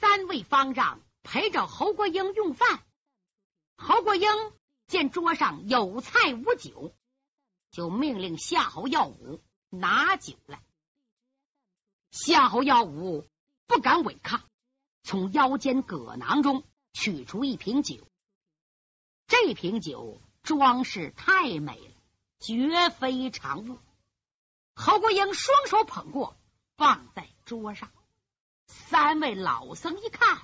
三位方丈陪着侯国英用饭。侯国英见桌上有菜无酒，就命令夏侯耀武拿酒来。夏侯耀武不敢违抗，从腰间葛囊中取出一瓶酒。这瓶酒装饰太美了，绝非常物。侯国英双手捧过，放在桌上。三位老僧一看，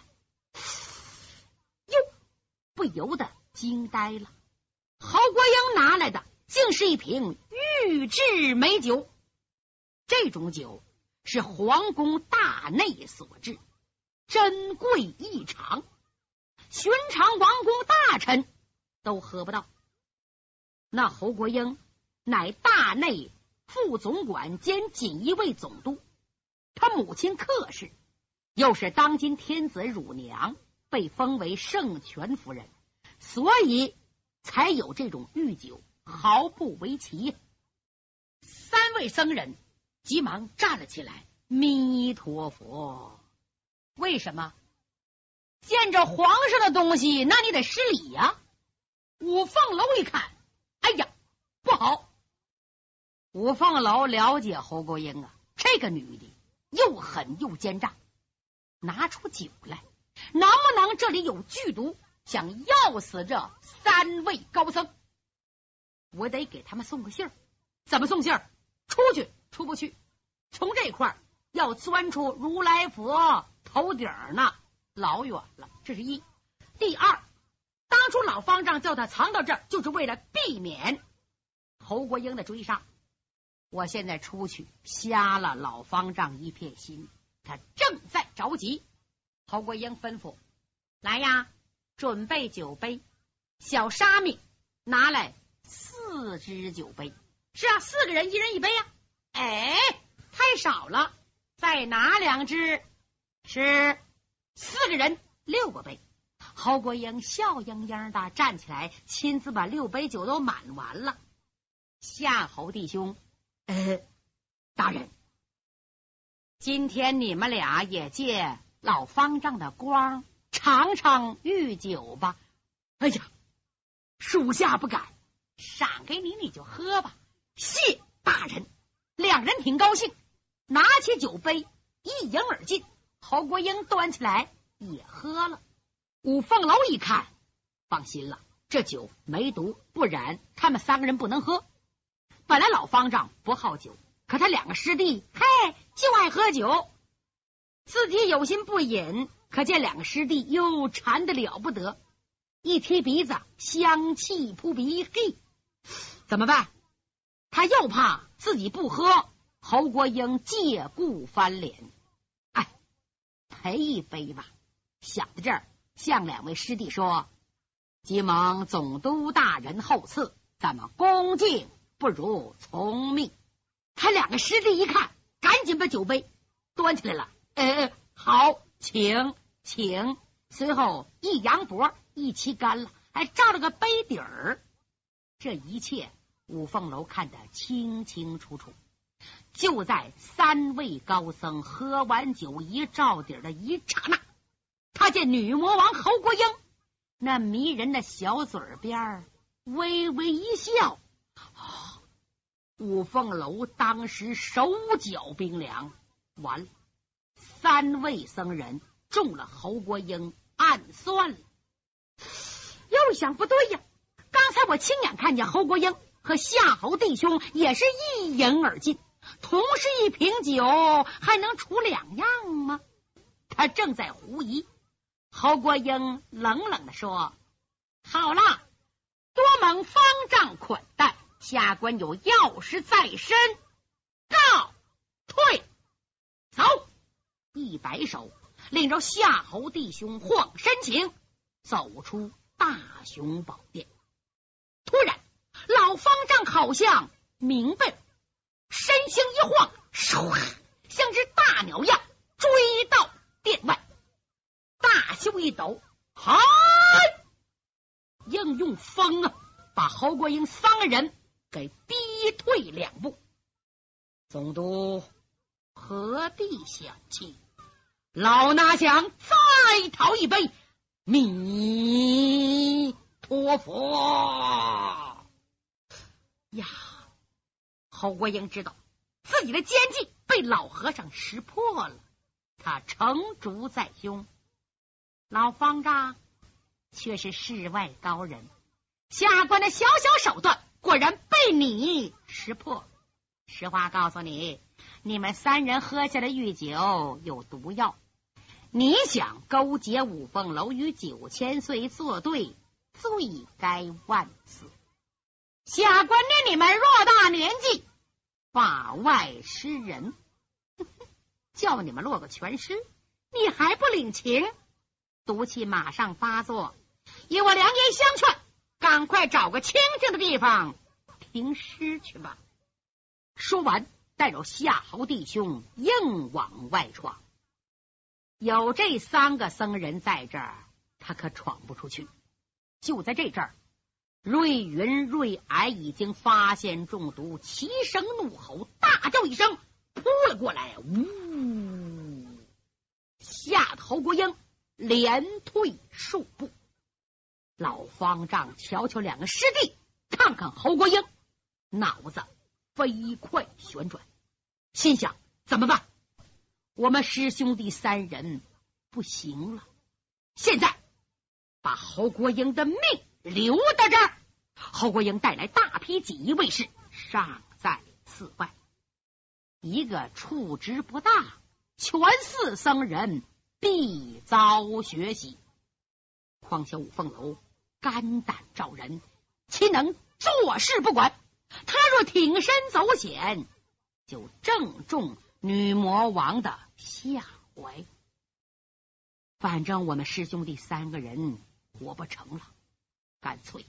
哟，不由得惊呆了。侯国英拿来的竟是一瓶玉制美酒，这种酒是皇宫大内所制，珍贵异常，寻常王公大臣。都喝不到。那侯国英乃大内副总管兼锦衣卫总督，他母亲客氏，又是当今天子乳娘，被封为圣权夫人，所以才有这种御酒，毫不为奇。三位僧人急忙站了起来，弥陀佛！为什么？见着皇上的东西，那你得施礼呀。五凤楼一看，哎呀，不好！五凤楼了解侯国英啊，这个女的又狠又奸诈，拿出酒来，能不能这里有剧毒，想要死这三位高僧？我得给他们送个信儿，怎么送信儿？出去出不去，从这块儿要钻出如来佛头顶呢，老远了。这是一，第二。当初老方丈叫他藏到这儿，就是为了避免侯国英的追杀。我现在出去，瞎了老方丈一片心。他正在着急。侯国英吩咐：“来呀，准备酒杯。小沙弥拿来四只酒杯。是啊，四个人一人一杯呀。哎，太少了，再拿两只。是四个人六个杯。”侯国英笑盈盈的站起来，亲自把六杯酒都满完了。夏侯弟兄，呃，大人，今天你们俩也借老方丈的光尝尝御酒吧。哎呀，属下不敢，赏给你，你就喝吧。谢大人，两人挺高兴，拿起酒杯一饮而尽。侯国英端起来也喝了。五凤楼一看，放心了，这酒没毒，不然他们三个人不能喝。本来老方丈不好酒，可他两个师弟，嘿，就爱喝酒。自己有心不饮，可见两个师弟又馋的了不得，一提鼻子，香气扑鼻，嘿，怎么办？他又怕自己不喝，侯国英借故翻脸，哎，赔一杯吧。想到这儿。向两位师弟说：“急忙总督大人厚赐，咱们恭敬不如从命。”他两个师弟一看，赶紧把酒杯端起来了。呃，好，请请。随后一扬脖，一起干了，还照了个杯底儿。这一切，五凤楼看得清清楚楚。就在三位高僧喝完酒一照底的一刹那。他见女魔王侯国英那迷人的小嘴边微微一笑，五凤楼当时手脚冰凉，完了，三位僧人中了侯国英暗算了。又想不对呀，刚才我亲眼看见侯国英和夏侯弟兄也是一饮而尽，同是一瓶酒，还能出两样吗？他正在狐疑。侯国英冷冷的说：“好了，多蒙方丈款待，下官有要事在身，告退。”走，一摆手，领着夏侯弟兄晃身情，走出大雄宝殿。突然，老方丈好像明白，身形一晃，唰，像只大鸟样追到殿外。大袖一抖，嗨！应用风啊，把侯国英三个人给逼退两步。总督何必小气？老衲想再讨一杯弥陀佛。呀，侯国英知道自己的奸计被老和尚识破了，他成竹在胸。老方丈却是世外高人，下官的小小手段果然被你识破。实话告诉你，你们三人喝下的御酒有毒药。你想勾结五凤楼与九千岁作对，罪该万死。下官念你们偌大年纪，法外施人，叫你们落个全尸，你还不领情？毒气马上发作，以我良言相劝，赶快找个清静的地方停尸去吧。说完，带着夏侯弟兄硬往外闯。有这三个僧人在这儿，他可闯不出去。就在这阵儿。瑞云、瑞霭已经发现中毒，齐声怒吼，大叫一声，扑了过来，呜！吓得侯国英连退数步。老方丈瞧瞧两个师弟，看看侯国英，脑子飞快旋转，心想：怎么办？我们师兄弟三人不行了。现在把侯国英的命。留在这儿，侯国英带来大批锦衣卫士，尚在寺外。一个处职不大，全寺僧人必遭学习。况且五凤楼肝胆照人，岂能坐视不管？他若挺身走险，就正中女魔王的下怀。反正我们师兄弟三个人活不成了。干脆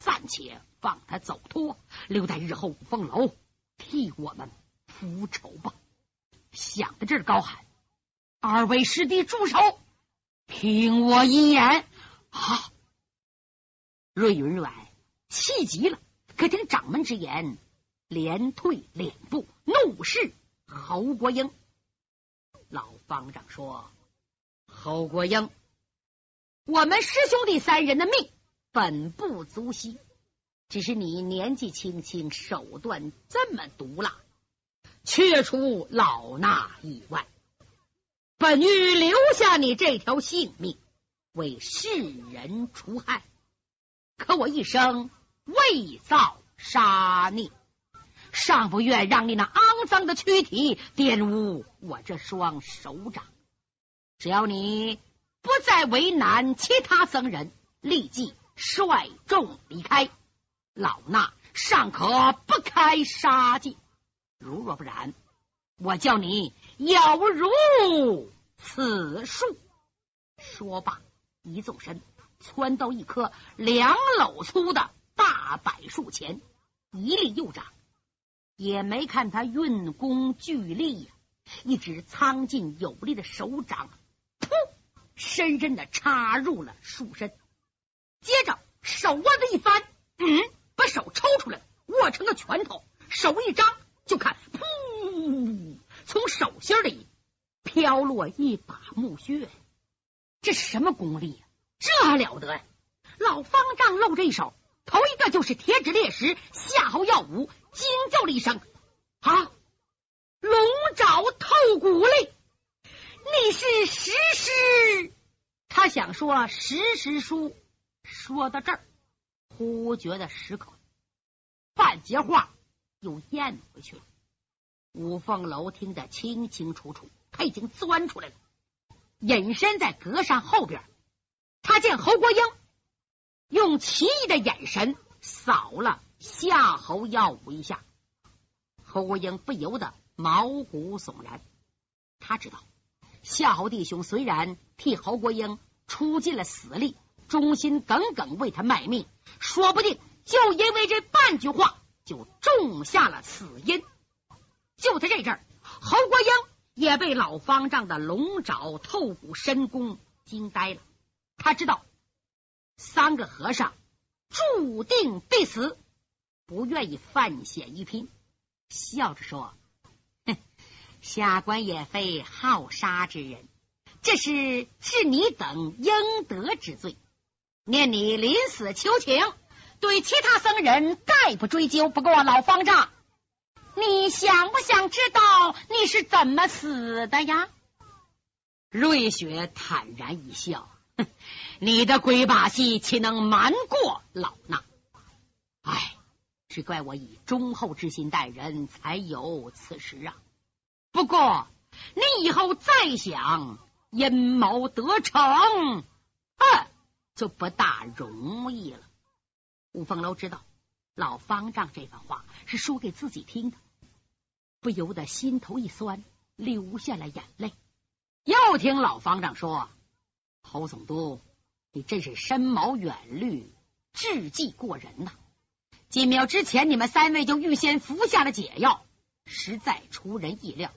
暂且放他走脱，留在日后五凤楼替我们复仇吧。想到这儿，高喊：“二位师弟住手！听我一言。”好，瑞云软气急了，可听掌门之言，连退两步，怒视侯国英。老方丈说：“侯国英，我们师兄弟三人的命。”本不足惜，只是你年纪轻轻，手段这么毒辣，却出老衲意外。本欲留下你这条性命，为世人除害，可我一生未造杀孽，尚不愿让你那肮脏的躯体玷污我这双手掌。只要你不再为难其他僧人，立即。率众离开，老衲尚可不开杀戒；如若不然，我叫你有如此数。说罢，一纵身窜到一棵两篓粗的大柏树前，一立右掌，也没看他运功聚力呀，一只苍劲有力的手掌，噗，深深的插入了树身。接着手腕子一翻，嗯，把手抽出来，握成个拳头。手一张，就看，噗，从手心里飘落一把木屑。这是什么功力呀？这还了得呀！老方丈露这一手，头一个就是铁指烈石夏侯耀武，惊叫了一声：“啊！龙爪透骨力！你是石师？”他想说石师叔。说到这儿，忽觉得失口，半截话又咽回去了。五凤楼听得清清楚楚，他已经钻出来了，隐身在格栅后边。他见侯国英用奇异的眼神扫了夏侯耀武一下，侯国英不由得毛骨悚然。他知道夏侯弟兄虽然替侯国英出尽了死力。忠心耿耿为他卖命，说不定就因为这半句话，就种下了死因。就在这阵儿，侯国英也被老方丈的龙爪透骨神功惊呆了。他知道三个和尚注定必死，不愿意犯险一拼，笑着说：“哼，下官也非好杀之人，这是治你等应得之罪。念你临死求情，对其他僧人概不追究。不过老方丈，你想不想知道你是怎么死的呀？瑞雪坦然一笑：“，你的鬼把戏岂能瞒过老衲？哎，只怪我以忠厚之心待人，才有此时啊。不过你以后再想阴谋得逞，哼，就不大容易了。”五凤楼知道老方丈这番话是说给自己听的，不由得心头一酸，流下了眼泪。又听老方丈说：“侯总督，你真是深谋远虑，智计过人呐！几秒之前，你们三位就预先服下了解药，实在出人意料。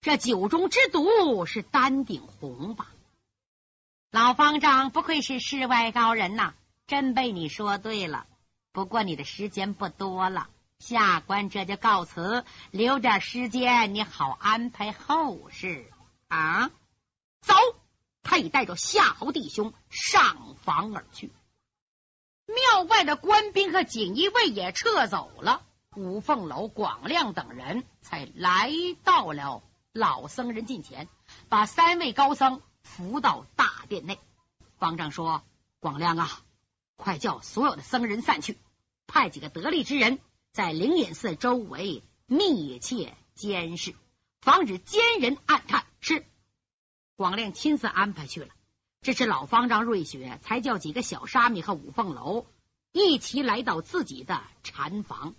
这酒中之毒是丹顶红吧？”老方丈不愧是世外高人呐，真被你说对了。不过你的时间不多了，下官这就告辞，留点时间你好安排后事。啊，走！他已带着夏侯弟兄上房而去。庙外的官兵和锦衣卫也撤走了，五凤楼、广亮等人才来到了老僧人近前，把三位高僧扶到大殿内。方丈说：“广亮啊，快叫所有的僧人散去，派几个得力之人在灵隐寺周围密切监视。”防止奸人暗探，是广亮亲自安排去了。这是老方丈瑞雪才叫几个小沙弥和五凤楼一起来到自己的禅房。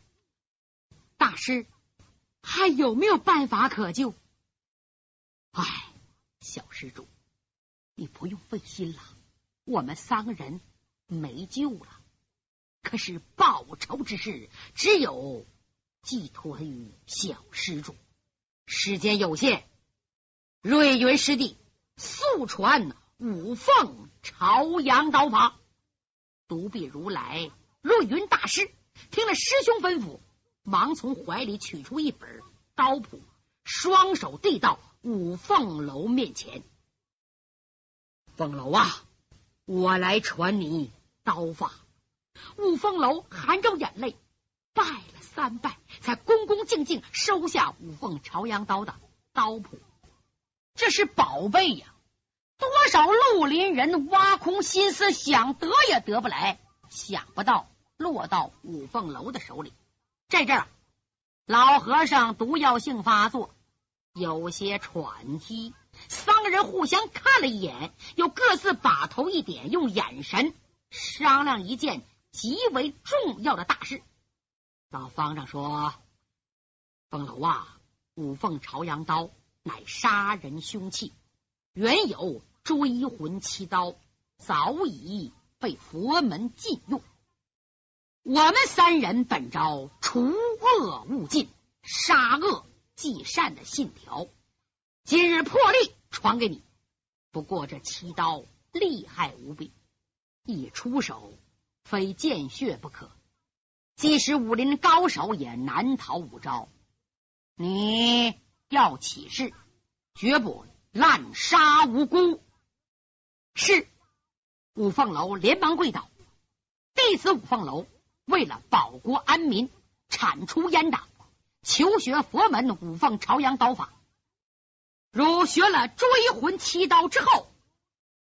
大师，还有没有办法可救？哎，小施主，你不用费心了，我们三个人没救了。可是报仇之事，只有寄托于小施主。时间有限，瑞云师弟速传五凤朝阳刀法。独臂如来、瑞云大师听了师兄吩咐，忙从怀里取出一本刀谱，双手递到五凤楼面前。凤楼啊，我来传你刀法。五凤楼含着眼泪拜了三拜。才恭恭敬敬收下五凤朝阳刀的刀谱，这是宝贝呀！多少绿林人挖空心思想得也得不来，想不到落到五凤楼的手里。这阵儿，老和尚毒药性发作，有些喘息。三个人互相看了一眼，又各自把头一点，用眼神商量一件极为重要的大事。老方丈说：“凤楼啊，五凤朝阳刀乃杀人凶器，原有追魂七刀，早已被佛门禁用。我们三人本着除恶务尽、杀恶济善的信条，今日破例传给你。不过这七刀厉害无比，一出手非见血不可。”即使武林高手也难逃五招。你要起誓，绝不滥杀无辜。是五凤楼连忙跪倒。弟子五凤楼为了保国安民，铲除阉党，求学佛门五凤朝阳刀法。如学了追魂七刀之后，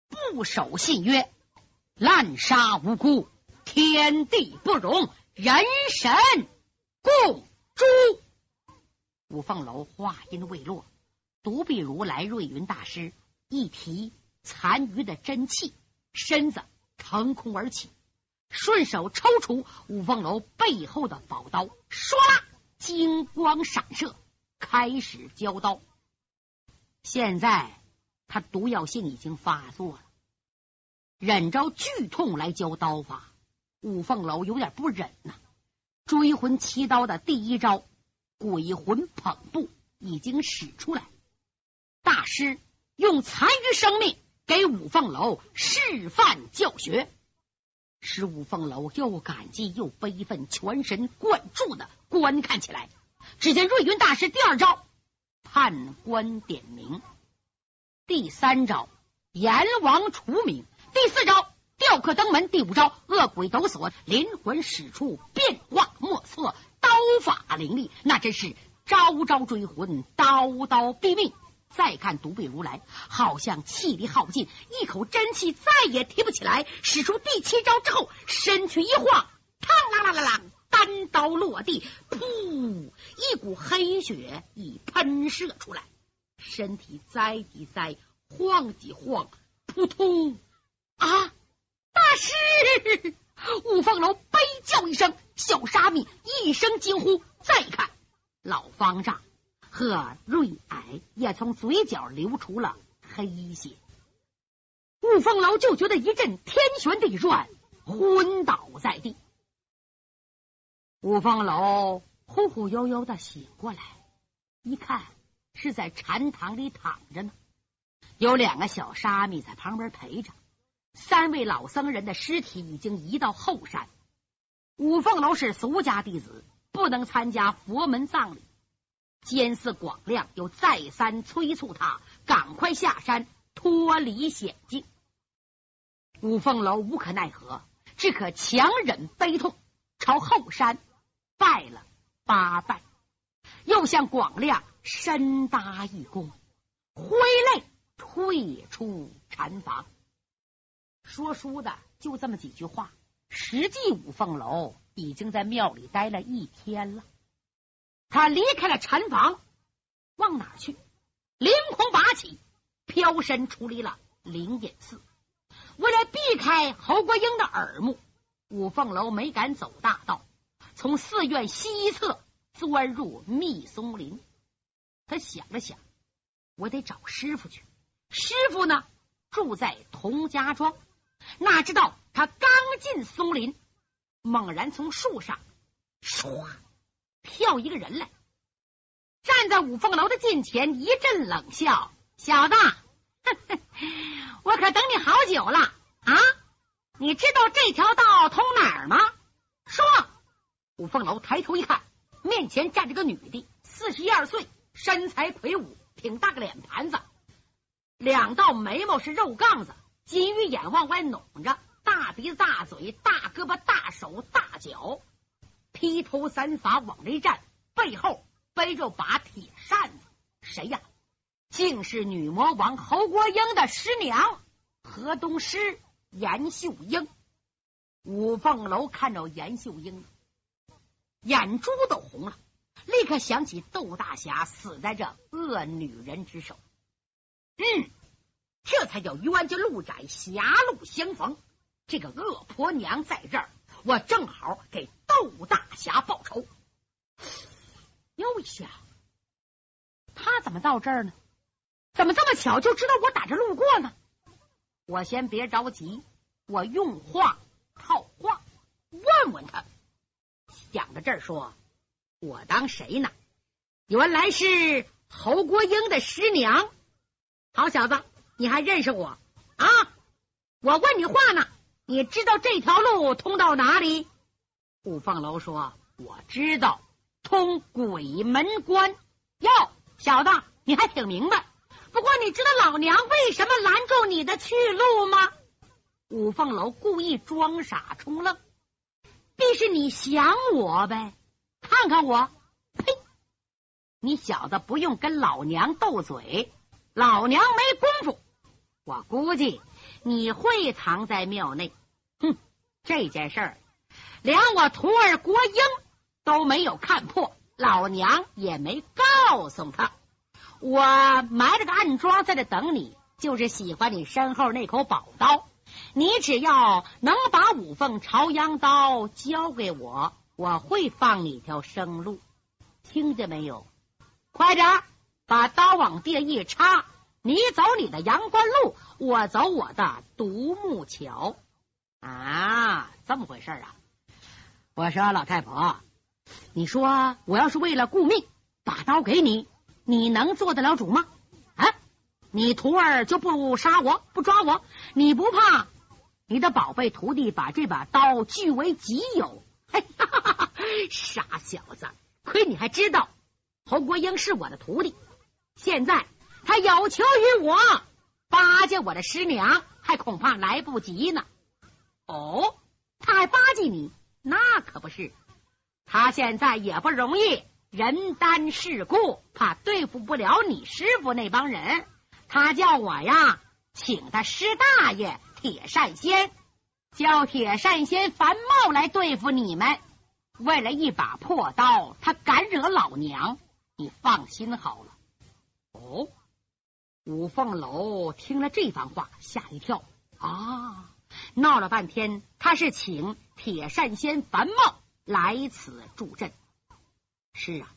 不守信约，滥杀无辜，天地不容。人神共诛。五凤楼话音未落，独臂如来瑞云大师一提残余的真气，身子腾空而起，顺手抽出五凤楼背后的宝刀，唰，金光闪射，开始交刀。现在他毒药性已经发作了，忍着剧痛来交刀法。五凤楼有点不忍呐，追魂七刀的第一招鬼魂捧步已经使出来，大师用残余生命给五凤楼示范教学，使五凤楼又感激又悲愤，全神贯注的观看起来。只见瑞云大师第二招判官点名。第三招，阎王除名。第四招，吊客登门。第五招，恶鬼抖擞，灵魂使出，变化莫测，刀法凌厉，那真是招招追魂，刀刀毙命。再看独臂如来，好像气力耗尽，一口真气再也提不起来。使出第七招之后，身躯一晃，嘡啦啦啦啦，单刀落地，噗，一股黑血已喷射出来。身体栽几栽，晃几晃，扑通！啊！大师，五凤楼悲叫一声，小沙弥一声惊呼。再看，老方丈和瑞霭也从嘴角流出了黑血。五凤楼就觉得一阵天旋地转，昏倒在地。五凤楼忽忽悠悠的醒过来，一看。是在禅堂里躺着呢，有两个小沙弥在旁边陪着。三位老僧人的尸体已经移到后山。五凤楼是俗家弟子，不能参加佛门葬礼。监寺广亮又再三催促他赶快下山脱离险境。五凤楼无可奈何，只可强忍悲痛，朝后山拜了八拜，又向广亮。深搭一躬，挥泪退出禅房。说书的就这么几句话，实际五凤楼已经在庙里待了一天了。他离开了禅房，往哪去？凌空拔起，飘身出离了灵隐寺。为了避开侯国英的耳目，五凤楼没敢走大道，从寺院西侧钻入密松林。他想了想，我得找师傅去。师傅呢，住在童家庄。哪知道他刚进松林，猛然从树上唰跳一个人来，站在五凤楼的近前，一阵冷笑：“小子，我可等你好久了啊！你知道这条道通哪儿吗？”说，五凤楼抬头一看，面前站着个女的，四十一二岁。身材魁梧，挺大个脸盘子，两道眉毛是肉杠子，金鱼眼往外拢着，大鼻子、大嘴、大胳膊、大手、大脚，披头散发往这一站，背后背着把铁扇子。谁呀？竟是女魔王侯国英的师娘河东狮严秀英。五凤楼看着严秀英，眼珠都红了。立刻想起窦大侠死在这恶女人之手，嗯，这才叫冤家路窄，狭路相逢。这个恶婆娘在这儿，我正好给窦大侠报仇。又一下，他怎么到这儿呢？怎么这么巧就知道我打这路过呢？我先别着急，我用话套话，问问他。想到这儿说。我当谁呢？原来是侯国英的师娘。好小子，你还认识我啊？我问你话呢，你知道这条路通到哪里？五凤楼说：“我知道，通鬼门关。”哟，小子，你还挺明白。不过你知道老娘为什么拦住你的去路吗？五凤楼故意装傻充愣，必是你想我呗。看看我，呸！你小子不用跟老娘斗嘴，老娘没功夫。我估计你会藏在庙内。哼，这件事儿连我徒儿国英都没有看破，老娘也没告诉他。我埋了个暗桩在这等你，就是喜欢你身后那口宝刀。你只要能把五凤朝阳刀交给我。我会放你一条生路，听见没有？快点把刀往地一插，你走你的阳关路，我走我的独木桥。啊，这么回事啊！我说老太婆，你说我要是为了顾命把刀给你，你能做得了主吗？啊，你徒儿就不杀我不抓我，你不怕你的宝贝徒弟把这把刀据为己有？傻小子，亏你还知道侯国英是我的徒弟。现在他有求于我，巴结我的师娘，还恐怕来不及呢。哦，他还巴结你？那可不是。他现在也不容易，人单势孤，怕对付不了你师傅那帮人。他叫我呀，请他师大爷铁扇仙，叫铁扇仙樊茂来对付你们。为了一把破刀，他敢惹老娘？你放心好了。哦，五凤楼听了这番话，吓一跳啊！闹了半天，他是请铁扇仙樊茂来此助阵。是啊，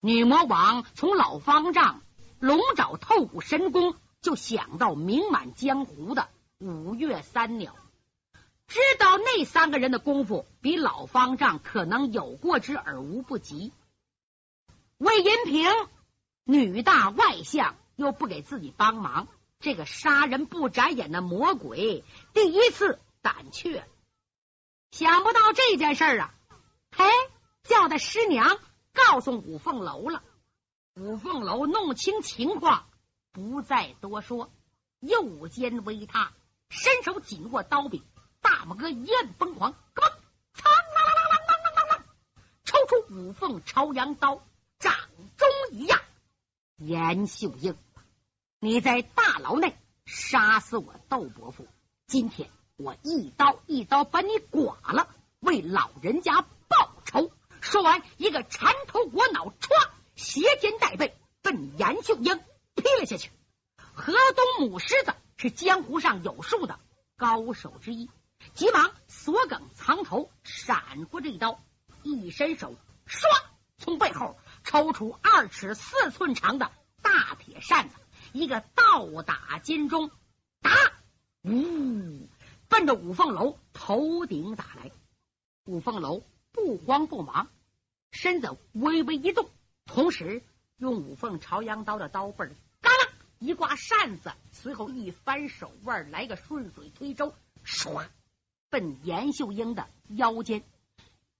女魔王从老方丈龙爪透骨神功，就想到名满江湖的五岳三鸟。知道那三个人的功夫比老方丈可能有过之而无不及。魏银平女大外向，又不给自己帮忙，这个杀人不眨眼的魔鬼第一次胆怯。想不到这件事啊，嘿，叫他师娘告诉五凤楼了。五凤楼弄清情况，不再多说，右肩微塌，伸手紧握刀柄。大拇哥一摁，疯狂，咯嘣，嘡啷啷啷啷啷啷啷，抽出五凤朝阳刀，掌中一压。严秀英，你在大牢内杀死我窦伯父，今天我一刀一刀把你剐了，为老人家报仇。说完，一个缠头裹脑，歘，斜肩带背奔严秀英劈了下去。河东母狮子是江湖上有数的高手之一。急忙锁梗藏头，闪过这一刀，一伸手，唰，从背后抽出二尺四寸长的大铁扇子，一个倒打金钟，打，呜，奔着五凤楼头顶打来。五凤楼不慌不忙，身子微微一动，同时用五凤朝阳刀的刀背嘎啦一挂扇子，随后一翻手腕，来个顺水推舟，唰。奔严秀英的腰间，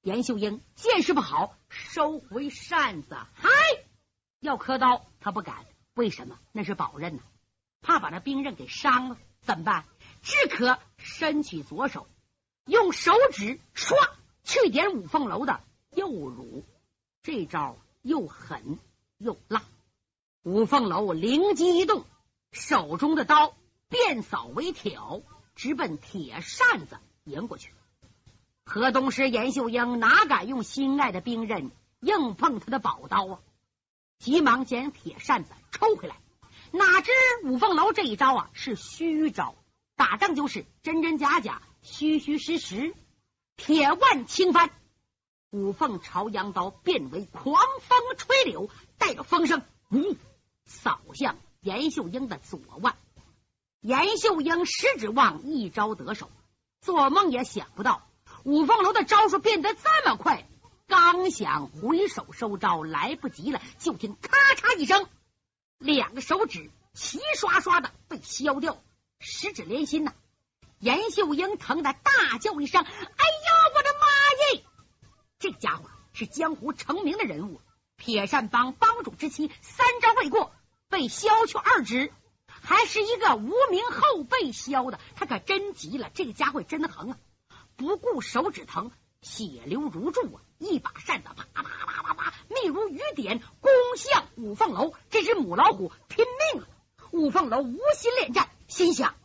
严秀英见势不好，收回扇子，嗨，要磕刀，他不敢，为什么？那是宝刃呢，怕把那兵刃给伤了，怎么办？只可伸起左手，用手指唰去点五凤楼的右乳，这招又狠又辣。五凤楼灵机一动，手中的刀变扫为挑，直奔铁扇子。迎过去，河东狮严秀英哪敢用心爱的兵刃硬碰他的宝刀啊！急忙将铁扇子抽回来。哪知五凤楼这一招啊是虚招，打仗就是真真假假，虚虚实实。铁腕轻翻，五凤朝阳刀变为狂风吹柳，带着风声，呜，扫向严秀英的左腕。严秀英实指望一招得手。做梦也想不到，五凤楼的招数变得这么快。刚想回手收招，来不及了，就听咔嚓一声，两个手指齐刷刷的被削掉，十指连心呐！严秀英疼得大叫一声：“哎呦，我的妈耶！”这家伙是江湖成名的人物，铁扇帮帮主之妻，三招未过被削去二指。还是一个无名后辈削的，他可真急了。这个家伙真横啊！不顾手指疼，血流如注啊！一把扇子啪啪啪啪啪，密如雨点，攻向五凤楼。这只母老虎拼命了。五凤楼无心恋战，心想：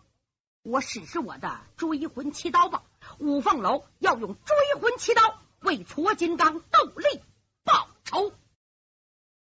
我使使我的追魂七刀吧。五凤楼要用追魂七刀为矬金刚斗力报仇。